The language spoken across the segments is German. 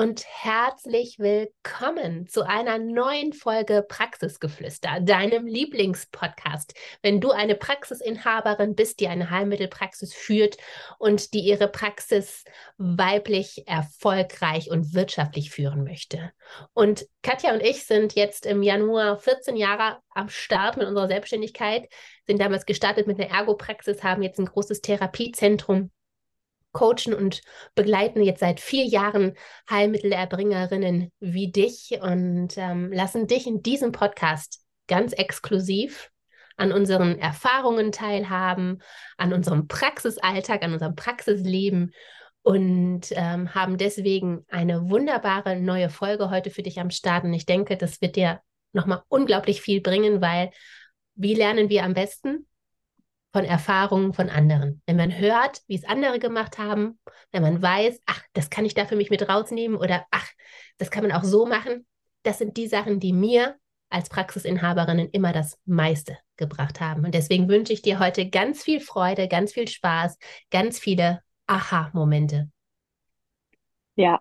Und herzlich willkommen zu einer neuen Folge Praxisgeflüster, deinem Lieblingspodcast. Wenn du eine Praxisinhaberin bist, die eine Heilmittelpraxis führt und die ihre Praxis weiblich, erfolgreich und wirtschaftlich führen möchte. Und Katja und ich sind jetzt im Januar 14 Jahre am Start mit unserer Selbstständigkeit, sind damals gestartet mit einer Ergopraxis, haben jetzt ein großes Therapiezentrum coachen und begleiten jetzt seit vier Jahren Heilmittelerbringerinnen wie dich und ähm, lassen dich in diesem Podcast ganz exklusiv an unseren Erfahrungen teilhaben, an unserem Praxisalltag, an unserem Praxisleben und ähm, haben deswegen eine wunderbare neue Folge heute für dich am Start. Und ich denke, das wird dir nochmal unglaublich viel bringen, weil wie lernen wir am besten? Von Erfahrungen von anderen. Wenn man hört, wie es andere gemacht haben, wenn man weiß, ach, das kann ich da für mich mit rausnehmen oder ach, das kann man auch so machen, das sind die Sachen, die mir als Praxisinhaberinnen immer das meiste gebracht haben. Und deswegen wünsche ich dir heute ganz viel Freude, ganz viel Spaß, ganz viele Aha-Momente. Ja,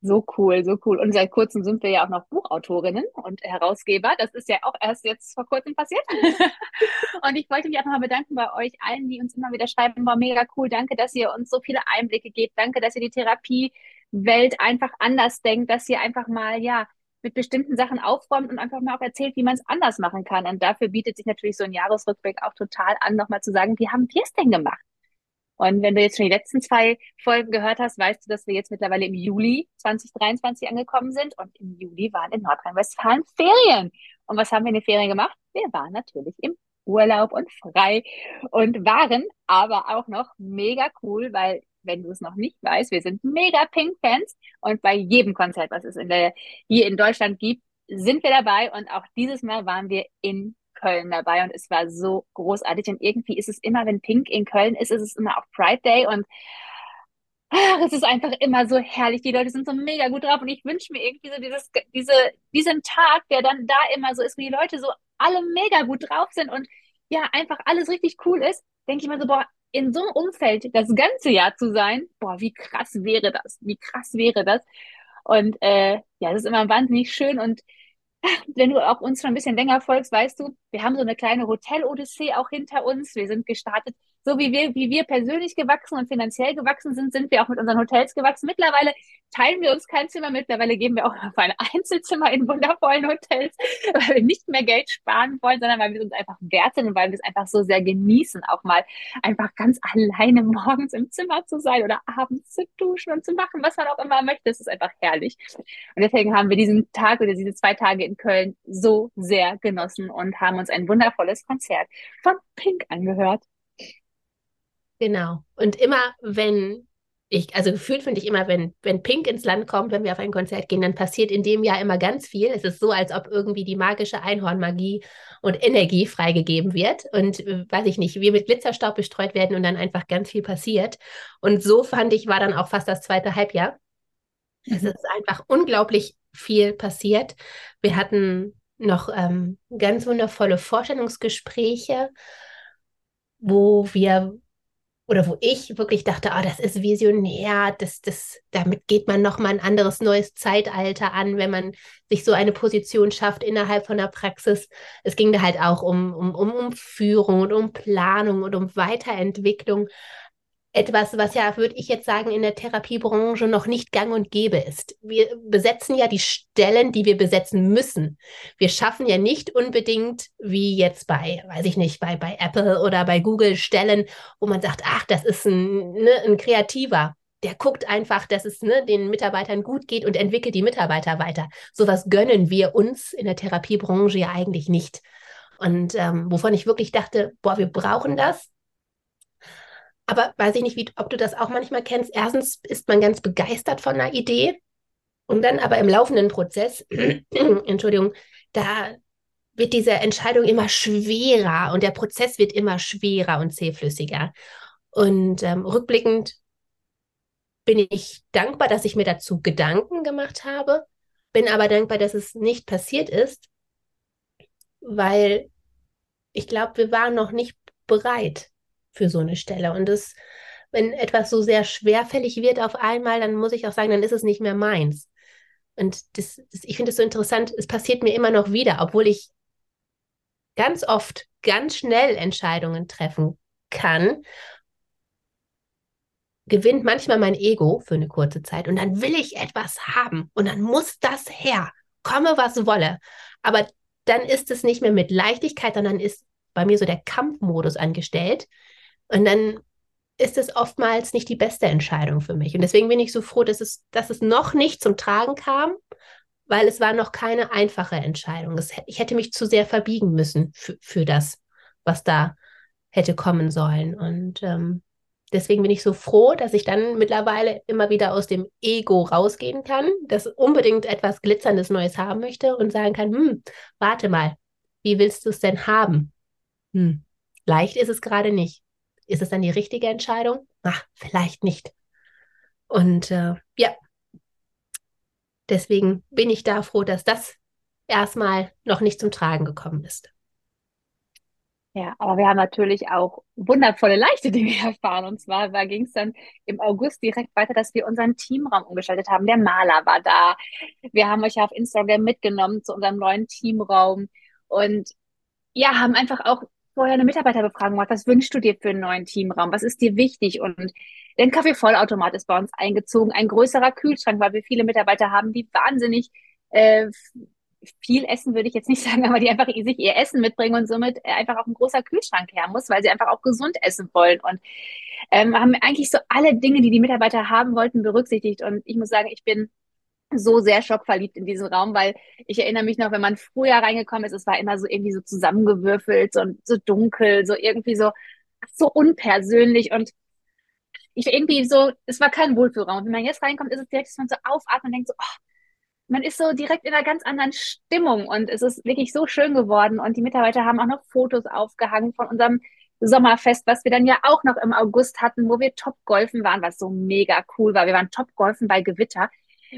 so cool, so cool. Und seit kurzem sind wir ja auch noch Buchautorinnen und Herausgeber. Das ist ja auch erst jetzt vor kurzem passiert. und ich wollte mich auch nochmal bedanken bei euch allen, die uns immer wieder schreiben, war mega cool. Danke, dass ihr uns so viele Einblicke gebt. Danke, dass ihr die Therapiewelt einfach anders denkt, dass ihr einfach mal, ja, mit bestimmten Sachen aufräumt und einfach mal auch erzählt, wie man es anders machen kann. Und dafür bietet sich natürlich so ein Jahresrückblick auch total an, nochmal zu sagen, wie haben wir es denn gemacht? Und wenn du jetzt schon die letzten zwei Folgen gehört hast, weißt du, dass wir jetzt mittlerweile im Juli 2023 angekommen sind. Und im Juli waren in Nordrhein-Westfalen Ferien. Und was haben wir in den Ferien gemacht? Wir waren natürlich im Urlaub und frei und waren aber auch noch mega cool, weil wenn du es noch nicht weißt, wir sind mega Pink-Fans und bei jedem Konzert, was es in der, hier in Deutschland gibt, sind wir dabei und auch dieses Mal waren wir in Köln dabei und es war so großartig. Und irgendwie ist es immer, wenn Pink in Köln ist, ist es immer auch Pride Day und ach, es ist einfach immer so herrlich. Die Leute sind so mega gut drauf und ich wünsche mir irgendwie so dieses, diese, diesen Tag, der dann da immer so ist, wo die Leute so alle mega gut drauf sind und ja, einfach alles richtig cool ist, denke ich mir so, boah, in so einem Umfeld das ganze Jahr zu sein, boah, wie krass wäre das? Wie krass wäre das? Und äh, ja, das ist immer wahnsinnig schön und wenn du auch uns schon ein bisschen länger folgst, weißt du, wir haben so eine kleine Hotel-Odyssee auch hinter uns. Wir sind gestartet so wie wir, wie wir persönlich gewachsen und finanziell gewachsen sind, sind wir auch mit unseren Hotels gewachsen. Mittlerweile teilen wir uns kein Zimmer. Mittlerweile geben wir auch auf ein Einzelzimmer in wundervollen Hotels, weil wir nicht mehr Geld sparen wollen, sondern weil wir uns einfach wert sind und weil wir es einfach so sehr genießen, auch mal einfach ganz alleine morgens im Zimmer zu sein oder abends zu duschen und zu machen, was man auch immer möchte. Das ist einfach herrlich. Und deswegen haben wir diesen Tag oder diese zwei Tage in Köln so sehr genossen und haben uns ein wundervolles Konzert von Pink angehört. Genau. Und immer, wenn ich, also gefühlt finde ich immer, wenn, wenn Pink ins Land kommt, wenn wir auf ein Konzert gehen, dann passiert in dem Jahr immer ganz viel. Es ist so, als ob irgendwie die magische Einhornmagie und Energie freigegeben wird und, äh, weiß ich nicht, wir mit Glitzerstaub bestreut werden und dann einfach ganz viel passiert. Und so fand ich, war dann auch fast das zweite Halbjahr. Mhm. Es ist einfach unglaublich viel passiert. Wir hatten noch ähm, ganz wundervolle Vorstellungsgespräche, wo wir oder wo ich wirklich dachte, oh, das ist visionär, das, das, damit geht man nochmal ein anderes neues Zeitalter an, wenn man sich so eine Position schafft innerhalb von der Praxis. Es ging da halt auch um, um, um Führung und um Planung und um Weiterentwicklung etwas, was ja, würde ich jetzt sagen, in der Therapiebranche noch nicht gang und gäbe ist. Wir besetzen ja die Stellen, die wir besetzen müssen. Wir schaffen ja nicht unbedingt, wie jetzt bei, weiß ich nicht, bei, bei Apple oder bei Google Stellen, wo man sagt, ach, das ist ein, ne, ein Kreativer. Der guckt einfach, dass es ne, den Mitarbeitern gut geht und entwickelt die Mitarbeiter weiter. Sowas gönnen wir uns in der Therapiebranche ja eigentlich nicht. Und ähm, wovon ich wirklich dachte, boah, wir brauchen das, aber weiß ich nicht, wie, ob du das auch manchmal kennst. Erstens ist man ganz begeistert von einer Idee und dann aber im laufenden Prozess, Entschuldigung, da wird diese Entscheidung immer schwerer und der Prozess wird immer schwerer und zähflüssiger. Und ähm, rückblickend bin ich dankbar, dass ich mir dazu Gedanken gemacht habe, bin aber dankbar, dass es nicht passiert ist, weil ich glaube, wir waren noch nicht bereit für so eine Stelle. Und das, wenn etwas so sehr schwerfällig wird auf einmal, dann muss ich auch sagen, dann ist es nicht mehr meins. Und das, das ich finde es so interessant, es passiert mir immer noch wieder, obwohl ich ganz oft ganz schnell Entscheidungen treffen kann, gewinnt manchmal mein Ego für eine kurze Zeit und dann will ich etwas haben und dann muss das her, komme was wolle. Aber dann ist es nicht mehr mit Leichtigkeit, sondern ist bei mir so der Kampfmodus angestellt und dann ist es oftmals nicht die beste Entscheidung für mich. Und deswegen bin ich so froh, dass es, dass es noch nicht zum Tragen kam, weil es war noch keine einfache Entscheidung. Es, ich hätte mich zu sehr verbiegen müssen für, für das, was da hätte kommen sollen. Und ähm, deswegen bin ich so froh, dass ich dann mittlerweile immer wieder aus dem Ego rausgehen kann, das unbedingt etwas Glitzerndes Neues haben möchte und sagen kann, hm, warte mal, wie willst du es denn haben? Hm, leicht ist es gerade nicht. Ist es dann die richtige Entscheidung? Ach, vielleicht nicht. Und äh, ja, Deswegen bin ich da froh, dass das erstmal noch nicht zum Tragen gekommen ist. Ja, aber wir haben natürlich auch wundervolle, leichte Dinge erfahren. Und zwar ging es dann im August direkt weiter, dass wir unseren Teamraum umgestaltet haben. Der Maler war da. Wir haben euch ja auf Instagram mitgenommen zu unserem neuen Teamraum und ja, haben einfach auch vorher eine Mitarbeiterbefragung gemacht. Was wünschst du dir für einen neuen Teamraum? Was ist dir wichtig? Und der Kaffeevollautomat ist bei uns eingezogen, ein größerer Kühlschrank, weil wir viele Mitarbeiter haben, die wahnsinnig äh, viel essen würde ich jetzt nicht sagen, aber die einfach sich ihr Essen mitbringen und somit einfach auch ein großer Kühlschrank her muss, weil sie einfach auch gesund essen wollen und ähm, haben eigentlich so alle Dinge, die die Mitarbeiter haben wollten, berücksichtigt. Und ich muss sagen, ich bin so sehr schockverliebt in diesen Raum, weil ich erinnere mich noch, wenn man früher reingekommen ist, es war immer so irgendwie so zusammengewürfelt, so, so dunkel, so irgendwie so, so unpersönlich und ich irgendwie so, es war kein Wohlfühlraum. wenn man jetzt reinkommt, ist es direkt, dass man so aufatmet und denkt so, oh, man ist so direkt in einer ganz anderen Stimmung und es ist wirklich so schön geworden und die Mitarbeiter haben auch noch Fotos aufgehangen von unserem Sommerfest, was wir dann ja auch noch im August hatten, wo wir Top-Golfen waren, was so mega cool war. Wir waren Top-Golfen bei Gewitter.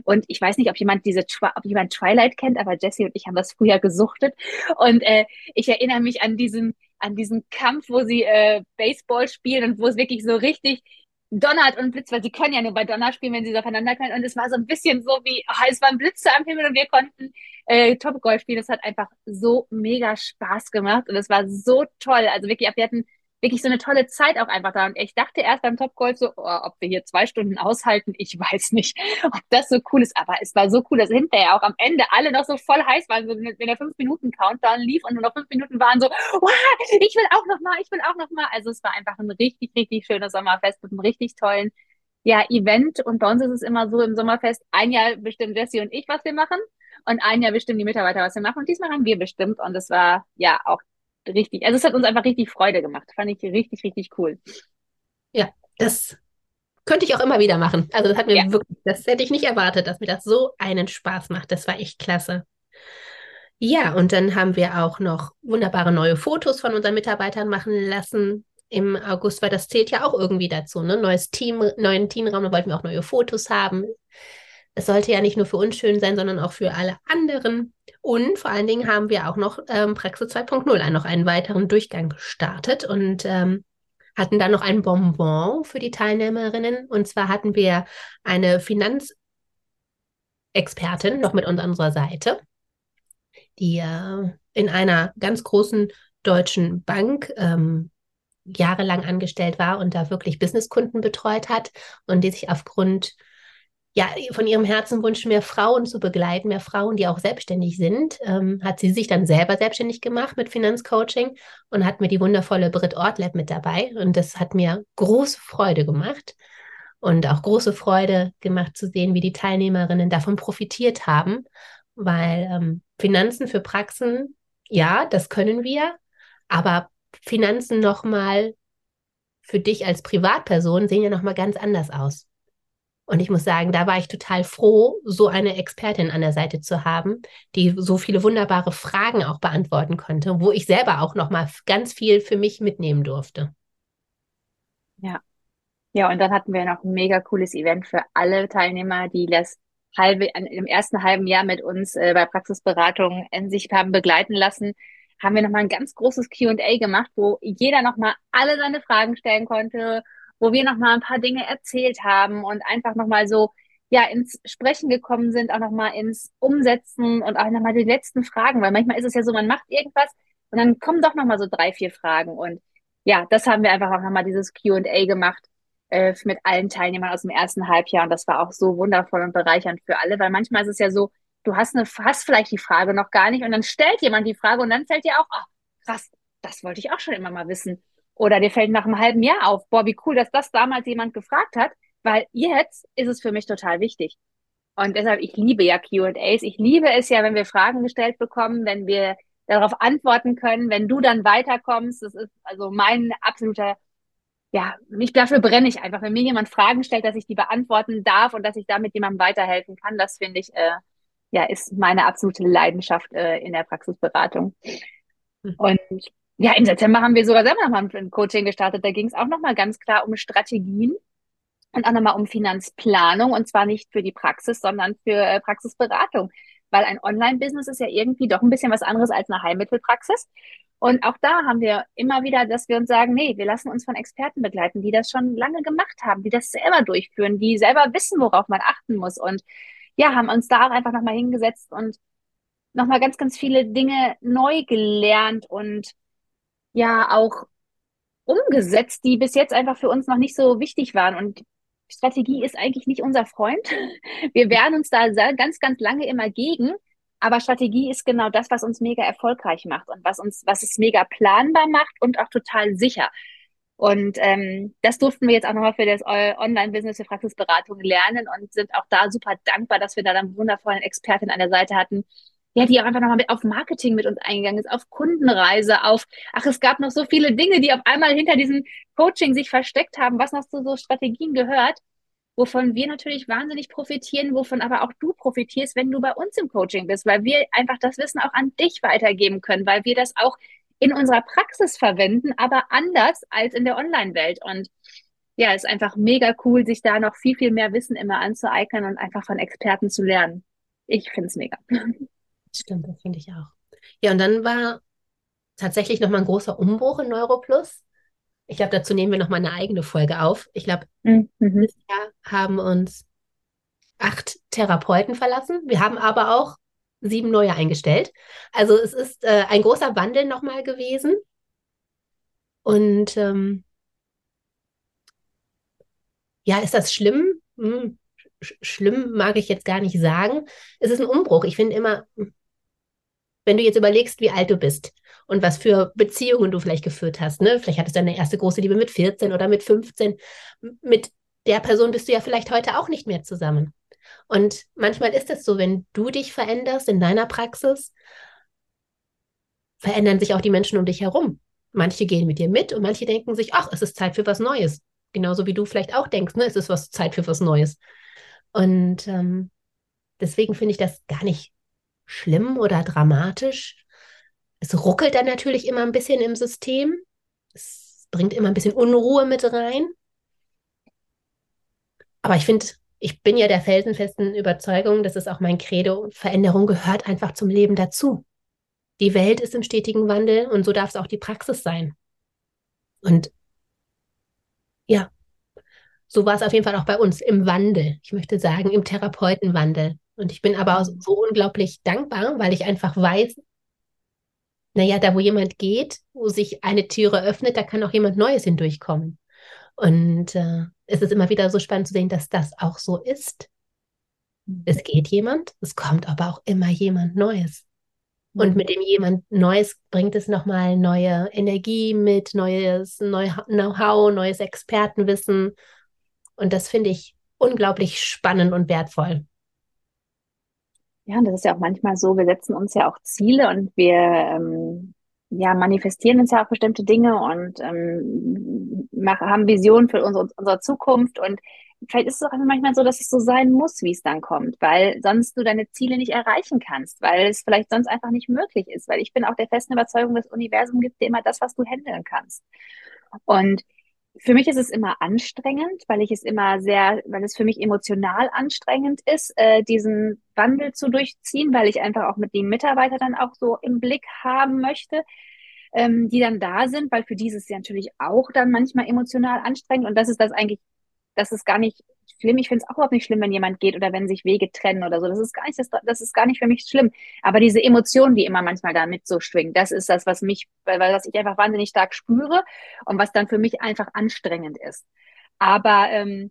Und ich weiß nicht, ob jemand diese ob jemand Twilight kennt, aber Jesse und ich haben das früher gesuchtet. Und äh, ich erinnere mich an diesen an diesen Kampf, wo sie äh, Baseball spielen und wo es wirklich so richtig donnert und blitzt, weil sie können ja nur bei Donner spielen, wenn sie so aufeinander können. Und es war so ein bisschen so wie, oh, es waren Blitze am Himmel und wir konnten äh, Top Golf spielen. Das hat einfach so mega Spaß gemacht und es war so toll. Also wirklich, wir hatten wirklich so eine tolle Zeit auch einfach da. Und ich dachte erst beim Topgolf so, oh, ob wir hier zwei Stunden aushalten, ich weiß nicht, ob das so cool ist. Aber es war so cool, dass hinterher auch am Ende alle noch so voll heiß waren, so wenn der fünf Minuten Countdown lief und nur noch fünf Minuten waren so, wow, ich will auch noch mal, ich will auch noch mal. Also es war einfach ein richtig, richtig schönes Sommerfest mit einem richtig tollen ja, Event. Und bei uns ist es immer so im Sommerfest, ein Jahr bestimmen Jesse und ich, was wir machen. Und ein Jahr bestimmen die Mitarbeiter, was wir machen. Und diesmal haben wir bestimmt. Und es war ja auch richtig, also es hat uns einfach richtig Freude gemacht. Fand ich richtig, richtig cool. Ja, das könnte ich auch immer wieder machen. Also das hat mir ja. wirklich, das hätte ich nicht erwartet, dass mir das so einen Spaß macht. Das war echt klasse. Ja, und dann haben wir auch noch wunderbare neue Fotos von unseren Mitarbeitern machen lassen im August, weil das zählt ja auch irgendwie dazu. Ne? Neues Team, neuen Teamraum, da wollten wir auch neue Fotos haben. Es sollte ja nicht nur für uns schön sein, sondern auch für alle anderen. Und vor allen Dingen haben wir auch noch ähm, Praxis 2.0 noch einen weiteren Durchgang gestartet und ähm, hatten dann noch ein Bonbon für die Teilnehmerinnen. Und zwar hatten wir eine Finanzexpertin noch mit uns an unserer Seite, die äh, in einer ganz großen deutschen Bank ähm, jahrelang angestellt war und da wirklich Businesskunden betreut hat und die sich aufgrund ja, von ihrem Herzenwunsch, mehr Frauen zu begleiten, mehr Frauen, die auch selbstständig sind, ähm, hat sie sich dann selber selbstständig gemacht mit Finanzcoaching und hat mir die wundervolle Brit Ortlab mit dabei. Und das hat mir große Freude gemacht und auch große Freude gemacht zu sehen, wie die Teilnehmerinnen davon profitiert haben, weil ähm, Finanzen für Praxen, ja, das können wir, aber Finanzen nochmal für dich als Privatperson sehen ja nochmal ganz anders aus. Und ich muss sagen, da war ich total froh, so eine Expertin an der Seite zu haben, die so viele wunderbare Fragen auch beantworten konnte, wo ich selber auch noch mal ganz viel für mich mitnehmen durfte. Ja. Ja, und dann hatten wir noch ein mega cooles Event für alle Teilnehmer, die das halbe, im ersten halben Jahr mit uns äh, bei Praxisberatung in sich haben begleiten lassen, haben wir nochmal ein ganz großes Q&A gemacht, wo jeder nochmal alle seine Fragen stellen konnte, wo wir nochmal ein paar Dinge erzählt haben und einfach nochmal so, ja, ins Sprechen gekommen sind, auch nochmal ins Umsetzen und auch nochmal die letzten Fragen, weil manchmal ist es ja so, man macht irgendwas und dann kommen doch nochmal so drei, vier Fragen und ja, das haben wir einfach auch nochmal dieses Q&A gemacht äh, mit allen Teilnehmern aus dem ersten Halbjahr und das war auch so wundervoll und bereichernd für alle, weil manchmal ist es ja so, du hast eine, hast vielleicht die Frage noch gar nicht und dann stellt jemand die Frage und dann fällt dir auch, ach, krass, das wollte ich auch schon immer mal wissen. Oder dir fällt nach einem halben Jahr auf, boah, wie cool, dass das damals jemand gefragt hat, weil jetzt ist es für mich total wichtig. Und deshalb, ich liebe ja Q&As. Ich liebe es ja, wenn wir Fragen gestellt bekommen, wenn wir darauf antworten können, wenn du dann weiterkommst. Das ist also mein absoluter, ja, ich, dafür brenne ich einfach. Wenn mir jemand Fragen stellt, dass ich die beantworten darf und dass ich damit jemandem weiterhelfen kann, das finde ich, äh, ja, ist meine absolute Leidenschaft äh, in der Praxisberatung. Hm. Und ja, im September haben wir sogar selber nochmal ein Coaching gestartet. Da ging es auch nochmal ganz klar um Strategien und auch nochmal um Finanzplanung und zwar nicht für die Praxis, sondern für äh, Praxisberatung. Weil ein Online-Business ist ja irgendwie doch ein bisschen was anderes als eine Heilmittelpraxis. Und auch da haben wir immer wieder, dass wir uns sagen, nee, wir lassen uns von Experten begleiten, die das schon lange gemacht haben, die das selber durchführen, die selber wissen, worauf man achten muss. Und ja, haben uns da auch einfach nochmal hingesetzt und nochmal ganz, ganz viele Dinge neu gelernt und ja auch umgesetzt, die bis jetzt einfach für uns noch nicht so wichtig waren. Und Strategie ist eigentlich nicht unser Freund. Wir wehren uns da ganz, ganz lange immer gegen. Aber Strategie ist genau das, was uns mega erfolgreich macht und was uns, was es mega planbar macht und auch total sicher. Und ähm, das durften wir jetzt auch nochmal für das Online-Business für Praxisberatung lernen und sind auch da super dankbar, dass wir da dann wundervollen Expertin an der Seite hatten, ja, die auch einfach nochmal auf Marketing mit uns eingegangen ist, auf Kundenreise, auf, ach, es gab noch so viele Dinge, die auf einmal hinter diesem Coaching sich versteckt haben, was noch zu so Strategien gehört, wovon wir natürlich wahnsinnig profitieren, wovon aber auch du profitierst, wenn du bei uns im Coaching bist, weil wir einfach das Wissen auch an dich weitergeben können, weil wir das auch in unserer Praxis verwenden, aber anders als in der Online-Welt. Und ja, ist einfach mega cool, sich da noch viel, viel mehr Wissen immer anzueignen und einfach von Experten zu lernen. Ich finde es mega. Stimmt, das finde ich auch. Ja, und dann war tatsächlich nochmal ein großer Umbruch in Neuroplus. Ich glaube, dazu nehmen wir nochmal eine eigene Folge auf. Ich glaube, mhm. dieses Jahr haben uns acht Therapeuten verlassen. Wir haben aber auch sieben neue eingestellt. Also es ist äh, ein großer Wandel nochmal gewesen. Und ähm, ja, ist das schlimm? Hm, sch schlimm mag ich jetzt gar nicht sagen. Es ist ein Umbruch. Ich finde immer, wenn du jetzt überlegst, wie alt du bist und was für Beziehungen du vielleicht geführt hast, ne? Vielleicht hattest du deine erste große Liebe mit 14 oder mit 15. Mit der Person bist du ja vielleicht heute auch nicht mehr zusammen. Und manchmal ist es so, wenn du dich veränderst in deiner Praxis, verändern sich auch die Menschen um dich herum. Manche gehen mit dir mit und manche denken sich, ach, es ist Zeit für was Neues. Genauso wie du vielleicht auch denkst, ne, es ist was Zeit für was Neues. Und ähm, deswegen finde ich das gar nicht schlimm oder dramatisch. Es ruckelt dann natürlich immer ein bisschen im System. Es bringt immer ein bisschen Unruhe mit rein. Aber ich finde, ich bin ja der felsenfesten Überzeugung, das ist auch mein Credo, Veränderung gehört einfach zum Leben dazu. Die Welt ist im stetigen Wandel und so darf es auch die Praxis sein. Und ja, so war es auf jeden Fall auch bei uns im Wandel. Ich möchte sagen, im Therapeutenwandel. Und ich bin aber mhm. so unglaublich dankbar, weil ich einfach weiß, naja, da wo jemand geht, wo sich eine Türe öffnet, da kann auch jemand Neues hindurchkommen. Und äh, es ist immer wieder so spannend zu sehen, dass das auch so ist. Es mhm. geht jemand, es kommt aber auch immer jemand Neues. Und mhm. mit dem jemand Neues bringt es nochmal neue Energie mit, neues Know-how, neues Expertenwissen. Und das finde ich unglaublich spannend und wertvoll. Ja, und das ist ja auch manchmal so, wir setzen uns ja auch Ziele und wir ähm, ja, manifestieren uns ja auch bestimmte Dinge und ähm, machen, haben Visionen für unsere, unsere Zukunft und vielleicht ist es auch manchmal so, dass es so sein muss, wie es dann kommt, weil sonst du deine Ziele nicht erreichen kannst, weil es vielleicht sonst einfach nicht möglich ist, weil ich bin auch der festen Überzeugung, das Universum gibt dir immer das, was du handeln kannst. Und für mich ist es immer anstrengend, weil ich es immer sehr, weil es für mich emotional anstrengend ist, äh, diesen Wandel zu durchziehen, weil ich einfach auch mit den Mitarbeitern dann auch so im Blick haben möchte, ähm, die dann da sind, weil für dieses ja natürlich auch dann manchmal emotional anstrengend. Und das ist das eigentlich das ist gar nicht schlimm. Ich finde es auch überhaupt nicht schlimm, wenn jemand geht oder wenn sich Wege trennen oder so. Das ist gar nicht, das, das ist gar nicht für mich schlimm. Aber diese Emotionen, die immer manchmal da mit so schwingen, das ist das, was mich, weil, das ich einfach wahnsinnig stark spüre und was dann für mich einfach anstrengend ist. Aber ähm,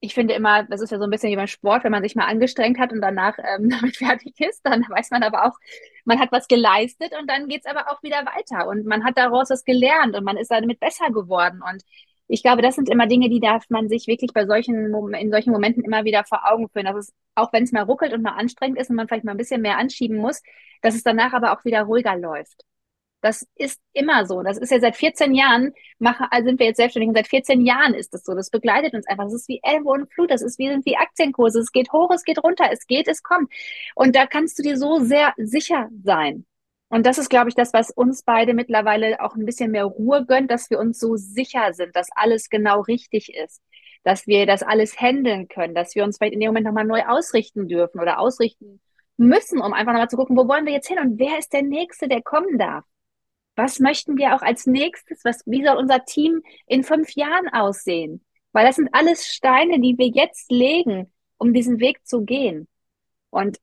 ich finde immer, das ist ja so ein bisschen wie beim Sport, wenn man sich mal angestrengt hat und danach ähm, damit fertig ist, dann weiß man aber auch, man hat was geleistet und dann geht's aber auch wieder weiter und man hat daraus was gelernt und man ist damit besser geworden. Und ich glaube, das sind immer Dinge, die darf man sich wirklich bei solchen, in solchen Momenten immer wieder vor Augen führen. Dass es, auch wenn es mal ruckelt und mal anstrengend ist und man vielleicht mal ein bisschen mehr anschieben muss, dass es danach aber auch wieder ruhiger läuft. Das ist immer so. Das ist ja seit 14 Jahren, mache, also sind wir jetzt selbstständig und seit 14 Jahren ist das so. Das begleitet uns einfach. Das ist wie Elbe und Flut. Das ist wie, sind wie Aktienkurse. Es geht hoch, es geht runter. Es geht, es kommt. Und da kannst du dir so sehr sicher sein. Und das ist, glaube ich, das, was uns beide mittlerweile auch ein bisschen mehr Ruhe gönnt, dass wir uns so sicher sind, dass alles genau richtig ist, dass wir das alles handeln können, dass wir uns vielleicht in dem Moment nochmal neu ausrichten dürfen oder ausrichten müssen, um einfach nochmal zu gucken, wo wollen wir jetzt hin und wer ist der Nächste, der kommen darf? Was möchten wir auch als nächstes? Was, wie soll unser Team in fünf Jahren aussehen? Weil das sind alles Steine, die wir jetzt legen, um diesen Weg zu gehen. Und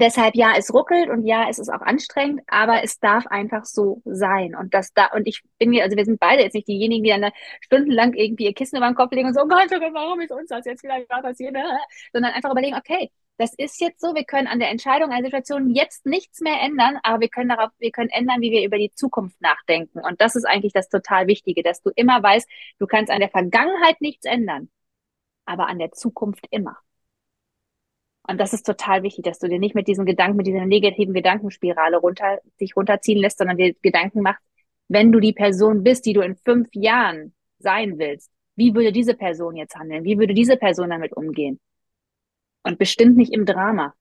deshalb ja, es ruckelt und ja, es ist auch anstrengend, aber es darf einfach so sein. Und das da, und ich bin mir, also wir sind beide jetzt nicht diejenigen, die dann stundenlang irgendwie ihr Kissen über den Kopf legen und so, oh Gott, oh warum ist uns das jetzt wieder passiert? Sondern einfach überlegen, okay, das ist jetzt so, wir können an der Entscheidung einer Situation jetzt nichts mehr ändern, aber wir können darauf, wir können ändern, wie wir über die Zukunft nachdenken. Und das ist eigentlich das total Wichtige, dass du immer weißt, du kannst an der Vergangenheit nichts ändern, aber an der Zukunft immer. Und das ist total wichtig, dass du dir nicht mit diesen Gedanken, mit dieser negativen Gedankenspirale runter, sich runterziehen lässt, sondern dir Gedanken machst, wenn du die Person bist, die du in fünf Jahren sein willst, wie würde diese Person jetzt handeln? Wie würde diese Person damit umgehen? Und bestimmt nicht im Drama.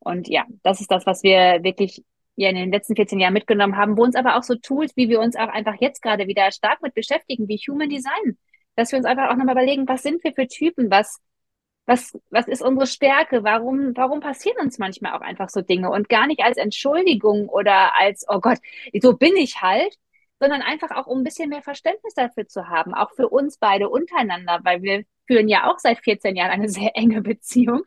Und ja, das ist das, was wir wirklich ja in den letzten 14 Jahren mitgenommen haben, wo uns aber auch so Tools, wie wir uns auch einfach jetzt gerade wieder stark mit beschäftigen, wie Human Design, dass wir uns einfach auch nochmal überlegen, was sind wir für Typen, was was, was ist unsere Stärke? Warum, warum passieren uns manchmal auch einfach so Dinge? Und gar nicht als Entschuldigung oder als, oh Gott, so bin ich halt, sondern einfach auch, um ein bisschen mehr Verständnis dafür zu haben, auch für uns beide untereinander, weil wir führen ja auch seit 14 Jahren eine sehr enge Beziehung.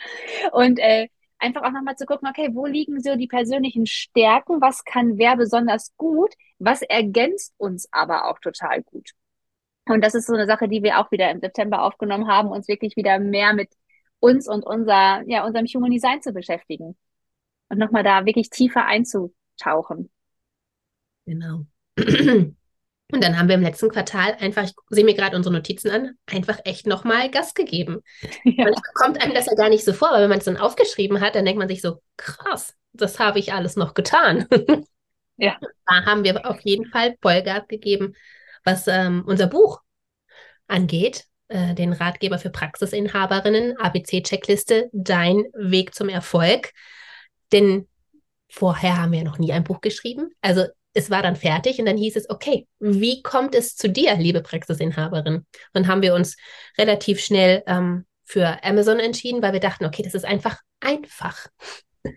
Und äh, einfach auch nochmal zu gucken, okay, wo liegen so die persönlichen Stärken? Was kann wer besonders gut? Was ergänzt uns aber auch total gut? Und das ist so eine Sache, die wir auch wieder im September aufgenommen haben, uns wirklich wieder mehr mit uns und unser, ja, unserem Human Design zu beschäftigen und nochmal da wirklich tiefer einzutauchen. Genau. Und dann haben wir im letzten Quartal einfach, ich sehe mir gerade unsere Notizen an, einfach echt nochmal Gas gegeben. Ja. Manchmal kommt einem das ja gar nicht so vor, aber wenn man es dann aufgeschrieben hat, dann denkt man sich so, krass, das habe ich alles noch getan. Ja. Da haben wir auf jeden Fall Vollgas gegeben, was ähm, unser Buch angeht. Äh, den Ratgeber für Praxisinhaberinnen, ABC-Checkliste, dein Weg zum Erfolg. Denn vorher haben wir noch nie ein Buch geschrieben. Also es war dann fertig und dann hieß es, okay, wie kommt es zu dir, liebe Praxisinhaberin? Und haben wir uns relativ schnell ähm, für Amazon entschieden, weil wir dachten, okay, das ist einfach einfach.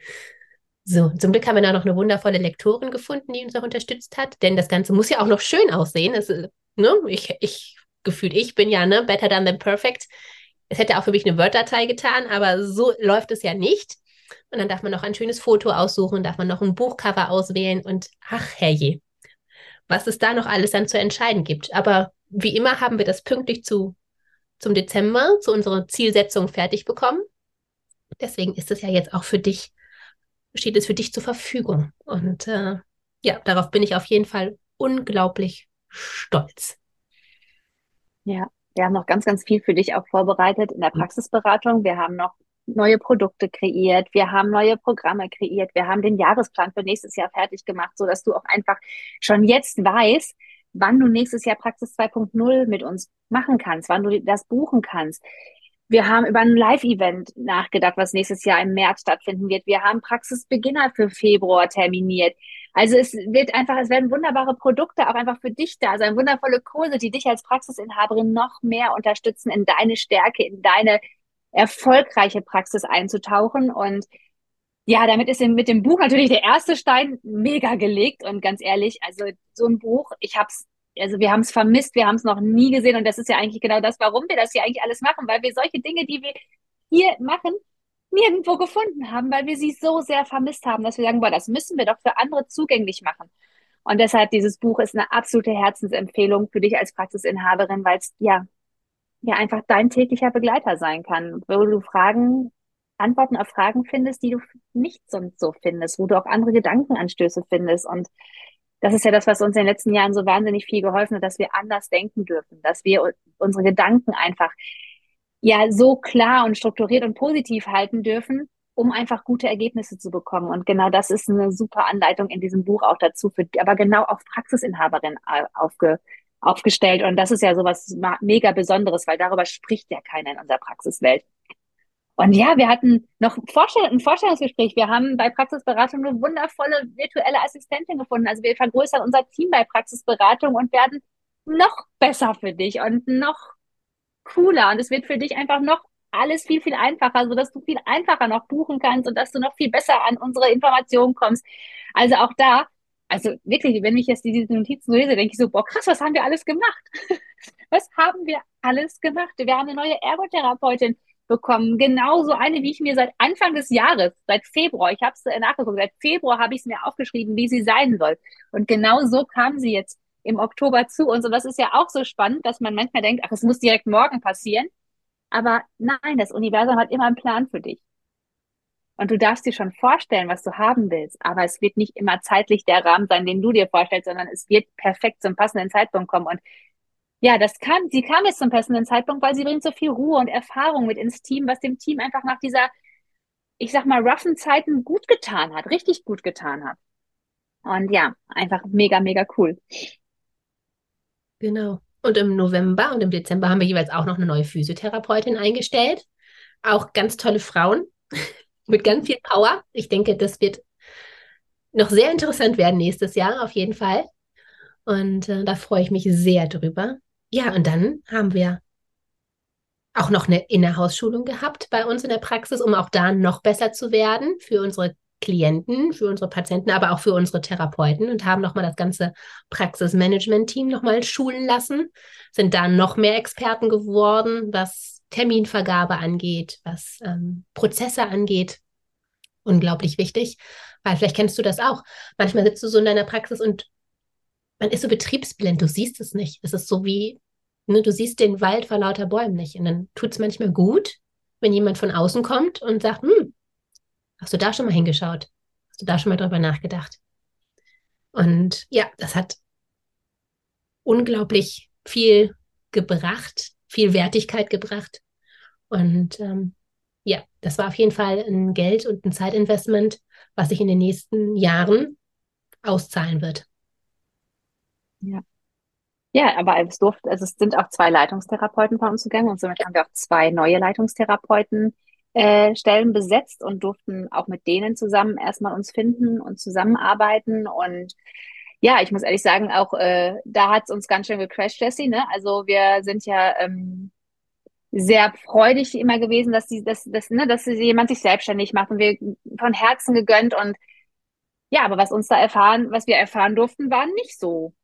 So, zum Glück haben wir da noch eine wundervolle Lektorin gefunden, die uns auch unterstützt hat, denn das Ganze muss ja auch noch schön aussehen. Es, ne, ich, ich gefühlt, ich bin ja, ne, better than than perfect. Es hätte auch für mich eine Word-Datei getan, aber so läuft es ja nicht. Und dann darf man noch ein schönes Foto aussuchen, darf man noch ein Buchcover auswählen und ach herrje, was es da noch alles dann zu entscheiden gibt. Aber wie immer haben wir das pünktlich zu, zum Dezember, zu unserer Zielsetzung fertig bekommen. Deswegen ist es ja jetzt auch für dich, steht es für dich zur Verfügung. Und äh, ja, darauf bin ich auf jeden Fall unglaublich stolz. Ja, wir haben noch ganz, ganz viel für dich auch vorbereitet in der mhm. Praxisberatung. Wir haben noch neue Produkte kreiert, wir haben neue Programme kreiert, wir haben den Jahresplan für nächstes Jahr fertig gemacht, so dass du auch einfach schon jetzt weißt, wann du nächstes Jahr Praxis 2.0 mit uns machen kannst, wann du das buchen kannst. Wir haben über ein Live-Event nachgedacht, was nächstes Jahr im März stattfinden wird. Wir haben Praxisbeginner für Februar terminiert. Also es wird einfach, es werden wunderbare Produkte auch einfach für dich da sein, wundervolle Kurse, die dich als Praxisinhaberin noch mehr unterstützen, in deine Stärke, in deine erfolgreiche Praxis einzutauchen. Und ja, damit ist mit dem Buch natürlich der erste Stein mega gelegt. Und ganz ehrlich, also so ein Buch, ich habe es also wir haben es vermisst, wir haben es noch nie gesehen und das ist ja eigentlich genau das, warum wir das hier eigentlich alles machen, weil wir solche Dinge, die wir hier machen, nirgendwo gefunden haben, weil wir sie so sehr vermisst haben, dass wir sagen, boah, das müssen wir doch für andere zugänglich machen. Und deshalb dieses Buch ist eine absolute Herzensempfehlung für dich als Praxisinhaberin, weil es ja ja einfach dein täglicher Begleiter sein kann, wo du Fragen Antworten auf Fragen findest, die du nicht sonst so findest, wo du auch andere Gedankenanstöße findest und das ist ja das, was uns in den letzten Jahren so wahnsinnig viel geholfen hat, dass wir anders denken dürfen, dass wir unsere Gedanken einfach ja so klar und strukturiert und positiv halten dürfen, um einfach gute Ergebnisse zu bekommen. Und genau das ist eine super Anleitung in diesem Buch auch dazu, für, aber genau auf Praxisinhaberin aufge, aufgestellt. Und das ist ja sowas mega Besonderes, weil darüber spricht ja keiner in unserer Praxiswelt. Und ja, wir hatten noch ein Vorstellungsgespräch. Wir haben bei Praxisberatung eine wundervolle virtuelle Assistentin gefunden. Also wir vergrößern unser Team bei Praxisberatung und werden noch besser für dich und noch cooler. Und es wird für dich einfach noch alles viel, viel einfacher, sodass du viel einfacher noch buchen kannst und dass du noch viel besser an unsere Informationen kommst. Also auch da, also wirklich, wenn ich jetzt diese Notizen lese, denke ich so, boah, krass, was haben wir alles gemacht? was haben wir alles gemacht? Wir haben eine neue Ergotherapeutin bekommen. Genauso eine, wie ich mir seit Anfang des Jahres, seit Februar, ich habe es nachgeguckt, seit Februar habe ich es mir aufgeschrieben, wie sie sein soll. Und genau so kam sie jetzt im Oktober zu. Und das ist ja auch so spannend, dass man manchmal denkt, ach, es muss direkt morgen passieren. Aber nein, das Universum hat immer einen Plan für dich. Und du darfst dir schon vorstellen, was du haben willst. Aber es wird nicht immer zeitlich der Rahmen sein, den du dir vorstellst, sondern es wird perfekt zum passenden Zeitpunkt kommen. Und ja, das kann, sie kam jetzt zum passenden Zeitpunkt, weil sie bringt so viel Ruhe und Erfahrung mit ins Team, was dem Team einfach nach dieser, ich sag mal, roughen Zeiten gut getan hat, richtig gut getan hat. Und ja, einfach mega, mega cool. Genau. Und im November und im Dezember haben wir jeweils auch noch eine neue Physiotherapeutin eingestellt. Auch ganz tolle Frauen mit ganz viel Power. Ich denke, das wird noch sehr interessant werden nächstes Jahr, auf jeden Fall. Und äh, da freue ich mich sehr drüber. Ja, und dann haben wir auch noch eine Innerhausschulung gehabt bei uns in der Praxis, um auch da noch besser zu werden für unsere Klienten, für unsere Patienten, aber auch für unsere Therapeuten und haben nochmal das ganze Praxismanagement-Team nochmal schulen lassen, sind da noch mehr Experten geworden, was Terminvergabe angeht, was ähm, Prozesse angeht. Unglaublich wichtig, weil vielleicht kennst du das auch. Manchmal sitzt du so in deiner Praxis und man ist so betriebsblind, du siehst es nicht. Es ist so wie, ne, du siehst den Wald vor lauter Bäumen nicht. Und dann tut es manchmal gut, wenn jemand von außen kommt und sagt, hm, hast du da schon mal hingeschaut? Hast du da schon mal drüber nachgedacht? Und ja, das hat unglaublich viel gebracht, viel Wertigkeit gebracht. Und ähm, ja, das war auf jeden Fall ein Geld- und ein Zeitinvestment, was sich in den nächsten Jahren auszahlen wird. Ja. Ja, aber es durfte, also es sind auch zwei Leitungstherapeuten bei uns gegangen und somit haben wir auch zwei neue Leitungstherapeuten äh, Stellen besetzt und durften auch mit denen zusammen erstmal uns finden und zusammenarbeiten. Und ja, ich muss ehrlich sagen, auch äh, da hat es uns ganz schön gecrashed, Jessie. Ne? Also wir sind ja ähm, sehr freudig immer gewesen, dass sie, dass, dass, ne, dass jemand sich selbstständig macht und wir von Herzen gegönnt und ja, aber was uns da erfahren, was wir erfahren durften, war nicht so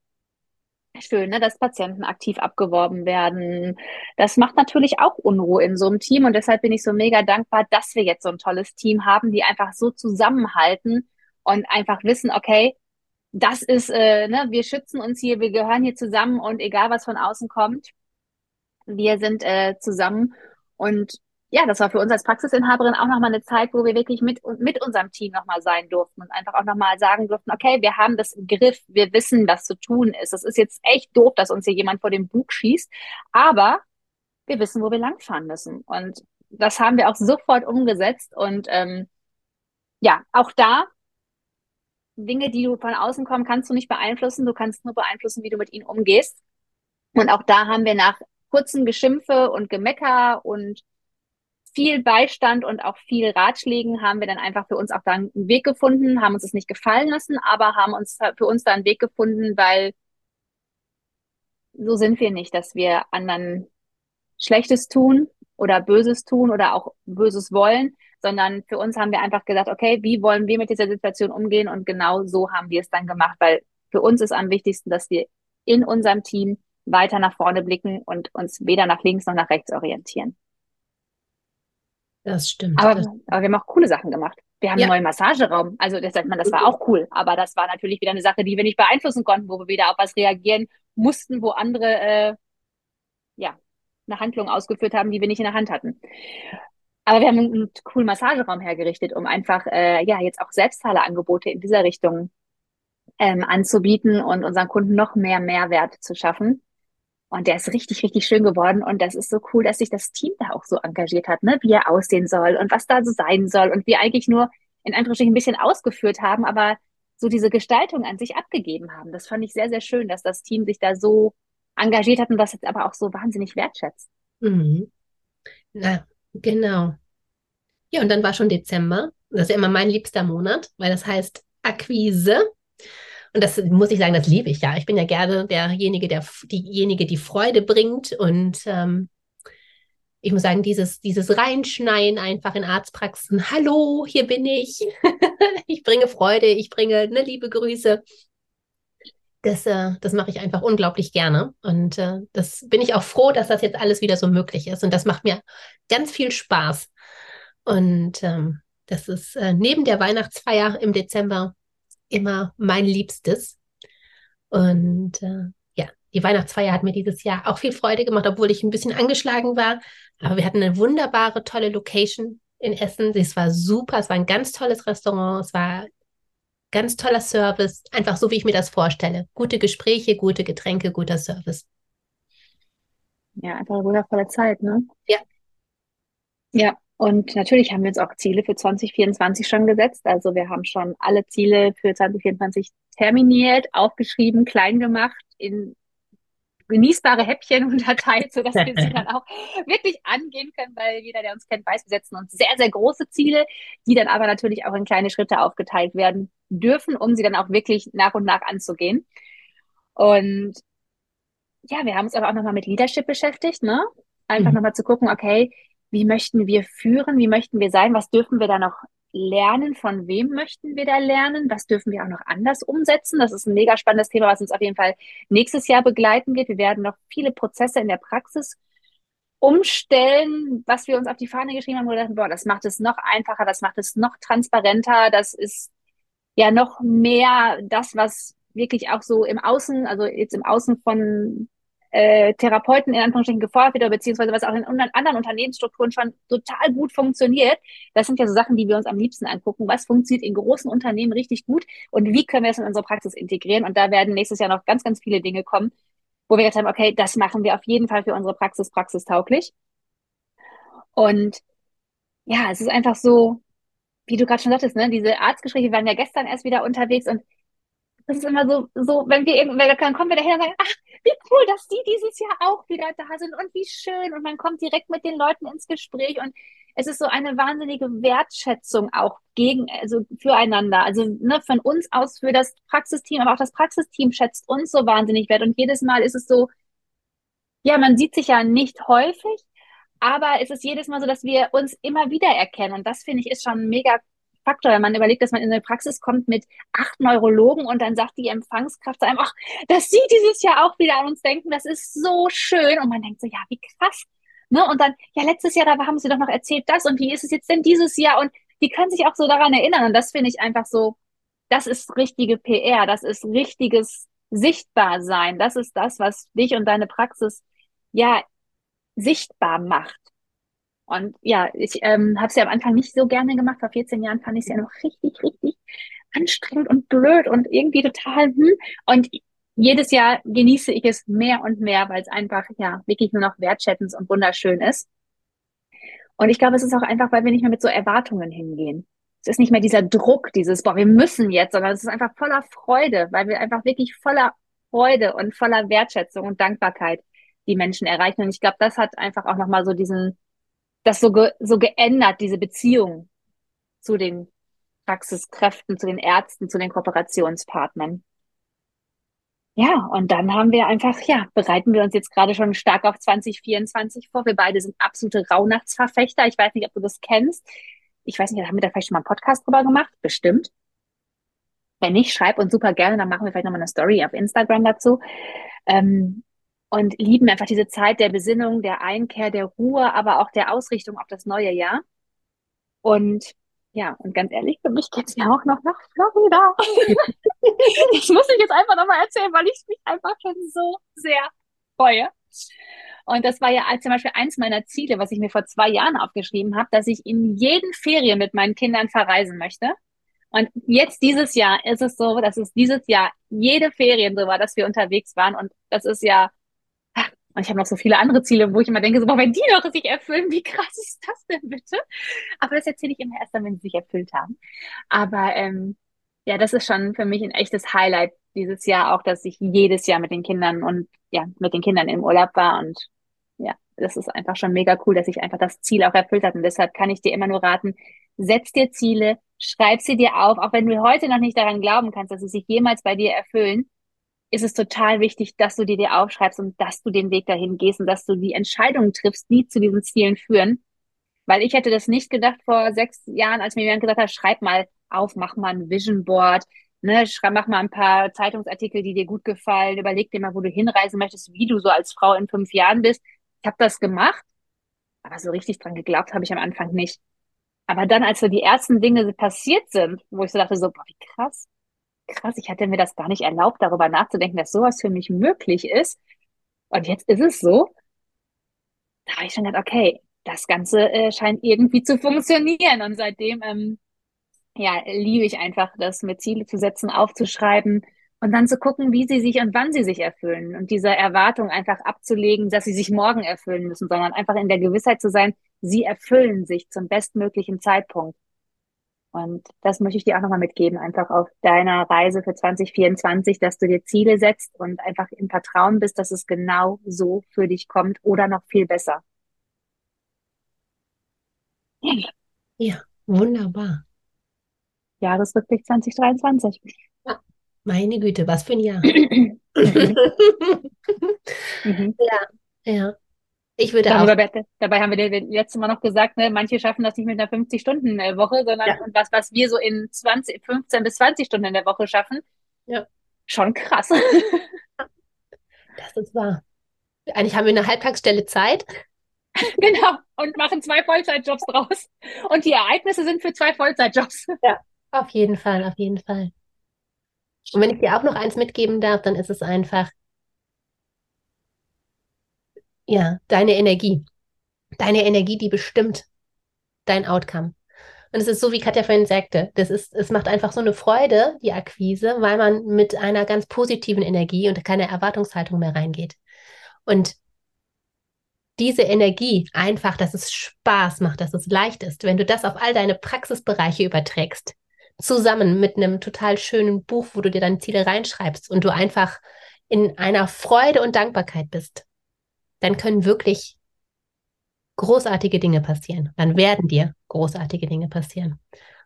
schön, ne, dass Patienten aktiv abgeworben werden. Das macht natürlich auch Unruhe in so einem Team und deshalb bin ich so mega dankbar, dass wir jetzt so ein tolles Team haben, die einfach so zusammenhalten und einfach wissen, okay, das ist, äh, ne, wir schützen uns hier, wir gehören hier zusammen und egal was von außen kommt, wir sind äh, zusammen und ja, das war für uns als Praxisinhaberin auch nochmal eine Zeit, wo wir wirklich mit, mit unserem Team nochmal sein durften und einfach auch nochmal sagen durften, okay, wir haben das im Griff, wir wissen, was zu tun ist. Es ist jetzt echt doof, dass uns hier jemand vor dem Bug schießt, aber wir wissen, wo wir langfahren müssen. Und das haben wir auch sofort umgesetzt. Und ähm, ja, auch da, Dinge, die du von außen kommen, kannst du nicht beeinflussen. Du kannst nur beeinflussen, wie du mit ihnen umgehst. Und auch da haben wir nach kurzen Geschimpfe und Gemecker und viel Beistand und auch viel Ratschlägen haben wir dann einfach für uns auch dann einen Weg gefunden, haben uns es nicht gefallen lassen, aber haben uns für uns da einen Weg gefunden, weil so sind wir nicht, dass wir anderen Schlechtes tun oder Böses tun oder auch Böses wollen, sondern für uns haben wir einfach gesagt, okay, wie wollen wir mit dieser Situation umgehen? Und genau so haben wir es dann gemacht, weil für uns ist am wichtigsten, dass wir in unserem Team weiter nach vorne blicken und uns weder nach links noch nach rechts orientieren. Das stimmt. Aber, das aber wir haben auch coole Sachen gemacht. Wir haben Ja. einen neuen Massageraum. Also das sagt man, das war auch cool. Aber das war natürlich wieder eine Sache, die wir nicht beeinflussen konnten, wo wir wieder auf was reagieren mussten, wo andere äh, ja eine Handlung ausgeführt haben, die wir nicht in der Hand hatten. Aber wir haben einen, einen coolen Massageraum hergerichtet, um einfach äh, ja jetzt auch Selbstzahlerangebote in dieser Richtung ähm, anzubieten und unseren Kunden noch mehr Mehrwert zu schaffen. Und der ist richtig, richtig schön geworden. Und das ist so cool, dass sich das Team da auch so engagiert hat, ne? Wie er aussehen soll und was da so sein soll. Und wir eigentlich nur in Anführungsstrichen ein bisschen ausgeführt haben, aber so diese Gestaltung an sich abgegeben haben. Das fand ich sehr, sehr schön, dass das Team sich da so engagiert hat und das jetzt aber auch so wahnsinnig wertschätzt. Mhm. Na, genau. Ja, und dann war schon Dezember. Das ist ja immer mein liebster Monat, weil das heißt Akquise. Und das muss ich sagen, das liebe ich ja. Ich bin ja gerne derjenige, der diejenige, die Freude bringt. Und ähm, ich muss sagen, dieses, dieses Reinschneien einfach in Arztpraxen. Hallo, hier bin ich. ich bringe Freude, ich bringe ne, liebe Grüße. Das, äh, das mache ich einfach unglaublich gerne. Und äh, das bin ich auch froh, dass das jetzt alles wieder so möglich ist. Und das macht mir ganz viel Spaß. Und ähm, das ist äh, neben der Weihnachtsfeier im Dezember immer mein Liebstes. Und äh, ja, die Weihnachtsfeier hat mir dieses Jahr auch viel Freude gemacht, obwohl ich ein bisschen angeschlagen war. Aber wir hatten eine wunderbare, tolle Location in Essen. Es war super, es war ein ganz tolles Restaurant, es war ganz toller Service, einfach so, wie ich mir das vorstelle. Gute Gespräche, gute Getränke, guter Service. Ja, einfach eine wundervolle Zeit, ne? Ja. Ja, und natürlich haben wir uns auch Ziele für 2024 schon gesetzt. Also wir haben schon alle Ziele für 2024 terminiert, aufgeschrieben, klein gemacht, in genießbare Häppchen unterteilt, sodass wir sie dann auch wirklich angehen können, weil jeder, der uns kennt, weiß, wir setzen uns sehr, sehr große Ziele, die dann aber natürlich auch in kleine Schritte aufgeteilt werden dürfen, um sie dann auch wirklich nach und nach anzugehen. Und ja, wir haben uns aber auch nochmal mit Leadership beschäftigt, ne? Einfach Mhm. nochmal zu gucken, okay, wie möchten wir führen, wie möchten wir sein, was dürfen wir da noch lernen, von wem möchten wir da lernen, was dürfen wir auch noch anders umsetzen. Das ist ein mega spannendes Thema, was uns auf jeden Fall nächstes Jahr begleiten wird. Wir werden noch viele Prozesse in der Praxis umstellen, was wir uns auf die Fahne geschrieben haben, wo wir dachten, boah, das macht es noch einfacher, das macht es noch transparenter, das ist ja noch mehr das, was wirklich auch so im Außen, also jetzt im Außen von äh, Therapeuten in Anführungsstrichen gefordert wird, beziehungsweise was auch in anderen Unternehmensstrukturen schon total gut funktioniert. Das sind ja so Sachen, die wir uns am liebsten angucken. Was funktioniert in großen Unternehmen richtig gut und wie können wir das in unsere Praxis integrieren? Und da werden nächstes Jahr noch ganz, ganz viele Dinge kommen, wo wir gesagt haben, okay, das machen wir auf jeden Fall für unsere Praxis praxistauglich. Und ja, es ist einfach so, wie du gerade schon sagtest, ne, diese Arztgespräche waren ja gestern erst wieder unterwegs und das ist immer so, so, wenn wir irgendwann, dann kommen wir dahin und sagen, ach, wie cool, dass die dieses Jahr auch wieder da sind und wie schön. Und man kommt direkt mit den Leuten ins Gespräch und es ist so eine wahnsinnige Wertschätzung auch gegen, also füreinander, also ne, von uns aus für das Praxisteam, aber auch das Praxisteam schätzt uns so wahnsinnig wert. Und jedes Mal ist es so, ja, man sieht sich ja nicht häufig, aber es ist jedes Mal so, dass wir uns immer wieder erkennen und das finde ich ist schon mega Faktor, wenn man überlegt, dass man in eine Praxis kommt mit acht Neurologen und dann sagt die Empfangskraft zu einem, ach, dass sie dieses Jahr auch wieder an uns denken, das ist so schön. Und man denkt so, ja, wie krass. Ne? Und dann, ja, letztes Jahr, da haben sie doch noch erzählt das und wie ist es jetzt denn dieses Jahr? Und die können sich auch so daran erinnern. Und das finde ich einfach so, das ist richtige PR, das ist richtiges Sichtbarsein. Das ist das, was dich und deine Praxis ja sichtbar macht. Und ja, ich ähm, habe es ja am Anfang nicht so gerne gemacht. Vor 14 Jahren fand ich es ja noch richtig, richtig anstrengend und blöd und irgendwie total hm. Und jedes Jahr genieße ich es mehr und mehr, weil es einfach ja wirklich nur noch wertschätzend und wunderschön ist. Und ich glaube, es ist auch einfach, weil wir nicht mehr mit so Erwartungen hingehen. Es ist nicht mehr dieser Druck, dieses, boah, wir müssen jetzt, sondern es ist einfach voller Freude, weil wir einfach wirklich voller Freude und voller Wertschätzung und Dankbarkeit die Menschen erreichen. Und ich glaube, das hat einfach auch nochmal so diesen, das so, ge, so geändert, diese Beziehung zu den Praxiskräften, zu den Ärzten, zu den Kooperationspartnern. Ja, und dann haben wir einfach, ja, bereiten wir uns jetzt gerade schon stark auf 2024 vor. Wir beide sind absolute Rauhnachtsverfechter. Ich weiß nicht, ob du das kennst. Ich weiß nicht, haben wir da vielleicht schon mal einen Podcast drüber gemacht? Bestimmt. Wenn nicht, schreib uns super gerne, dann machen wir vielleicht nochmal eine Story auf Instagram dazu. Ähm, und lieben einfach diese Zeit der Besinnung, der Einkehr, der Ruhe, aber auch der Ausrichtung auf das neue Jahr. Und ja, und ganz ehrlich, für mich geht's ja auch noch nach Florida. ich muss dich jetzt einfach nochmal erzählen, weil ich mich einfach schon so sehr freue. Und das war ja zum Beispiel eins meiner Ziele, was ich mir vor zwei Jahren aufgeschrieben habe, dass ich in jeden Ferien mit meinen Kindern verreisen möchte. Und jetzt dieses Jahr ist es so, dass es dieses Jahr jede Ferien so war, dass wir unterwegs waren. Und das ist ja und ich habe noch so viele andere Ziele, wo ich immer denke, so, boah, wenn die noch sich erfüllen, wie krass ist das denn bitte? Aber das erzähle ich immer erst dann, wenn sie sich erfüllt haben. Aber ähm, ja, das ist schon für mich ein echtes Highlight dieses Jahr auch, dass ich jedes Jahr mit den Kindern und ja, mit den Kindern im Urlaub war. Und ja, das ist einfach schon mega cool, dass ich einfach das Ziel auch erfüllt habe. Und deshalb kann ich dir immer nur raten, setz dir Ziele, schreib sie dir auf, auch wenn du heute noch nicht daran glauben kannst, dass sie sich jemals bei dir erfüllen ist es total wichtig, dass du dir die aufschreibst und dass du den Weg dahin gehst und dass du die Entscheidungen triffst, die zu diesen Zielen führen. Weil ich hätte das nicht gedacht vor sechs Jahren, als mir jemand gesagt hat, schreib mal auf, mach mal ein Vision Board, ne, schreib, mach mal ein paar Zeitungsartikel, die dir gut gefallen, überleg dir mal, wo du hinreisen möchtest, wie du so als Frau in fünf Jahren bist. Ich habe das gemacht, aber so richtig dran geglaubt habe ich am Anfang nicht. Aber dann, als so die ersten Dinge passiert sind, wo ich so dachte, so, boah, wie krass, krass, ich hatte mir das gar nicht erlaubt, darüber nachzudenken, dass sowas für mich möglich ist. Und jetzt ist es so. Da habe ich schon gedacht, okay, das Ganze äh, scheint irgendwie zu funktionieren. Und seitdem, ähm, ja, liebe ich einfach, das mit Ziele zu setzen, aufzuschreiben und dann zu gucken, wie sie sich und wann sie sich erfüllen. Und diese Erwartung einfach abzulegen, dass sie sich morgen erfüllen müssen, sondern einfach in der Gewissheit zu sein, sie erfüllen sich zum bestmöglichen Zeitpunkt. Und das möchte ich dir auch nochmal mitgeben, einfach auf deiner Reise für 2024, dass du dir Ziele setzt und einfach im Vertrauen bist, dass es genau so für dich kommt oder noch viel besser. Ja, wunderbar. Jahresrückblick 2023. Ja, meine Güte, was für ein Jahr. mhm. Ja, ja. Ich würde Darüber, auch. Dabei haben wir letztes Mal noch gesagt, ne, manche schaffen das nicht mit einer 50-Stunden-Woche, sondern ja. was, was wir so in 20, 15 bis 20 Stunden in der Woche schaffen. Ja. Schon krass. Das ist wahr. Eigentlich haben wir eine Halbtagsstelle Zeit. Genau. Und machen zwei Vollzeitjobs draus. Und die Ereignisse sind für zwei Vollzeitjobs. Ja, auf jeden Fall, auf jeden Fall. Und wenn ich dir auch noch eins mitgeben darf, dann ist es einfach, ja, deine Energie. Deine Energie, die bestimmt dein Outcome. Und es ist so, wie Katja vorhin sagte, das ist, es macht einfach so eine Freude, die Akquise, weil man mit einer ganz positiven Energie und keine Erwartungshaltung mehr reingeht. Und diese Energie einfach, dass es Spaß macht, dass es leicht ist, wenn du das auf all deine Praxisbereiche überträgst, zusammen mit einem total schönen Buch, wo du dir deine Ziele reinschreibst und du einfach in einer Freude und Dankbarkeit bist, dann können wirklich großartige Dinge passieren. Dann werden dir großartige Dinge passieren.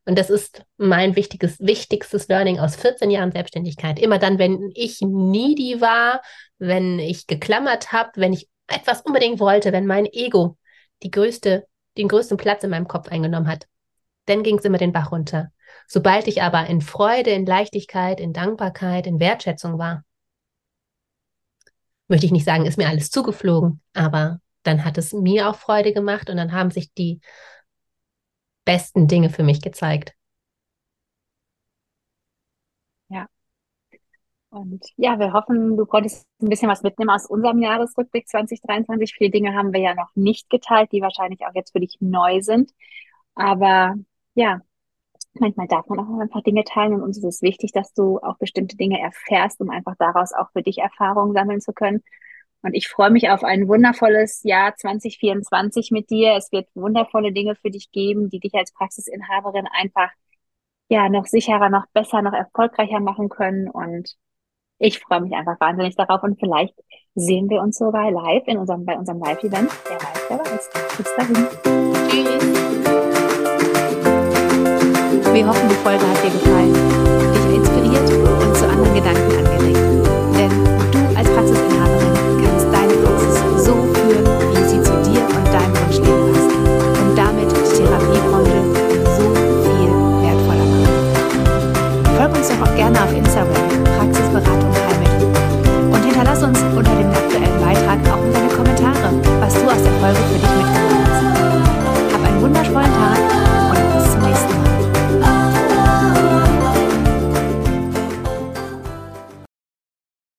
Und das ist mein wichtiges, wichtigstes Learning aus 14 Jahren Selbstständigkeit. Immer dann, wenn ich needy war, wenn ich geklammert habe, wenn ich etwas unbedingt wollte, wenn mein Ego die größte, den größten Platz in meinem Kopf eingenommen hat, dann ging es immer den Bach runter. Sobald ich aber in Freude, in Leichtigkeit, in Dankbarkeit, in Wertschätzung war, möchte ich nicht sagen, ist mir alles zugeflogen, aber dann hat es mir auch Freude gemacht und dann haben sich die besten Dinge für mich gezeigt. Ja. Und ja, wir hoffen, du konntest ein bisschen was mitnehmen aus unserem Jahresrückblick 2023. Viele Dinge haben wir ja noch nicht geteilt, die wahrscheinlich auch jetzt für dich neu sind. Aber ja, manchmal darf man auch einfach Dinge teilen und uns ist es wichtig, dass du auch bestimmte Dinge erfährst, um einfach daraus auch für dich Erfahrungen sammeln zu können. Und ich freue mich auf ein wundervolles Jahr 2024 mit dir. Es wird wundervolle Dinge für dich geben, die dich als Praxisinhaberin einfach ja noch sicherer, noch besser, noch erfolgreicher machen können. Und ich freue mich einfach wahnsinnig darauf und vielleicht sehen wir uns sogar live in unserem, bei unserem Live-Event. Wer weiß, wer weiß. Bis dahin. Wir hoffen, die Folge hat dir gefallen, dich inspiriert und zu anderen Gedanken angeregt. Denn du als Praxisinhaberin kannst deine Praxis so führen, wie sie zu dir und deinem Wunsch passt. Und damit die Therapiebranche so viel wertvoller machen. Folg uns doch auch gerne auf Instagram